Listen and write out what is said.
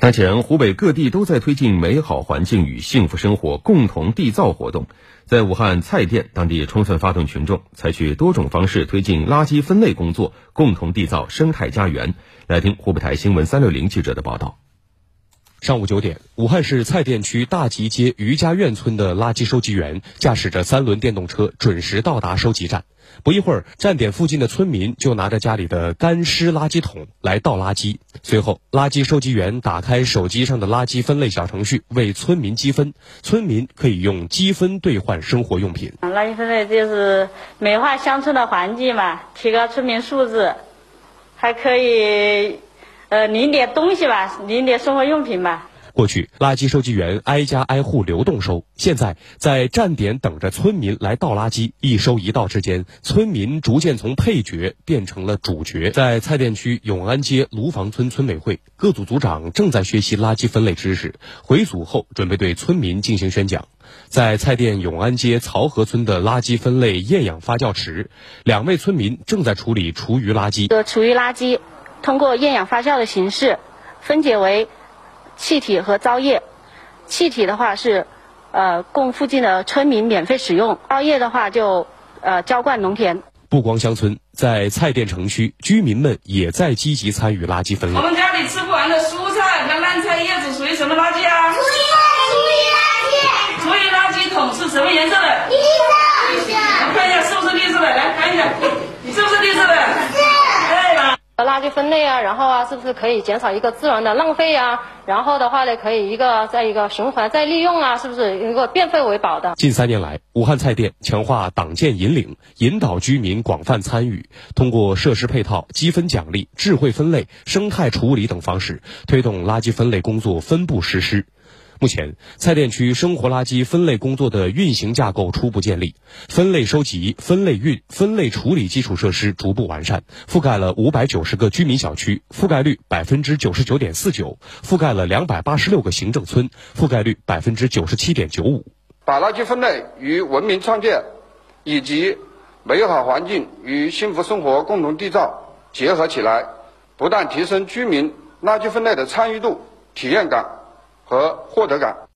当前，湖北各地都在推进美好环境与幸福生活共同缔造活动。在武汉蔡甸，当地充分发动群众，采取多种方式推进垃圾分类工作，共同缔造生态家园。来听湖北台新闻三六零记者的报道。上午九点，武汉市蔡甸区大集街余家院村的垃圾收集员驾驶着三轮电动车准时到达收集站。不一会儿，站点附近的村民就拿着家里的干湿垃圾桶来倒垃圾。随后，垃圾收集员打开手机上的垃圾分类小程序，为村民积分，村民可以用积分兑换生活用品。垃圾分类就是美化乡村的环境嘛，提高村民素质，还可以。呃，领点东西吧，领点生活用品吧。过去，垃圾收集员挨家挨户流动收，现在在站点等着村民来倒垃圾，一收一倒之间，村民逐渐从配角变成了主角。在蔡甸区永安街卢房村村委会，各组组长正在学习垃圾分类知识，回组后准备对村民进行宣讲。在蔡甸永安街曹河村的垃圾分类厌氧发酵池，两位村民正在处理厨余垃圾。的厨余垃圾。通过厌氧发酵的形式分解为气体和糟液。气体的话是呃供附近的村民免费使用，糟液的话就呃浇灌农田。不光乡村，在蔡甸城区，居民们也在积极参与垃圾分类。我们家里吃不完的蔬菜和烂菜叶子属于什么垃圾啊？厨余垃圾。厨余垃圾桶是什么颜色的？绿色。我看一下是不是绿色的，来看一下，是不是绿色的？垃圾分类啊，然后啊，是不是可以减少一个资源的浪费啊？然后的话呢，可以一个在一个循环再利用啊，是不是一个变废为宝的？近三年来，武汉蔡甸强化党建引领，引导居民广泛参与，通过设施配套、积分奖励、智慧分类、生态处理等方式，推动垃圾分类工作分步实施。目前，蔡甸区生活垃圾分类工作的运行架构初步建立，分类收集、分类运、分类处理基础设施逐步完善，覆盖了五百九十个居民小区，覆盖率百分之九十九点四九；覆盖了两百八十六个行政村，覆盖率百分之九十七点九五。把垃圾分类与文明创建以及美好环境与幸福生活共同缔造结合起来，不断提升居民垃圾分类的参与度、体验感。和获得感。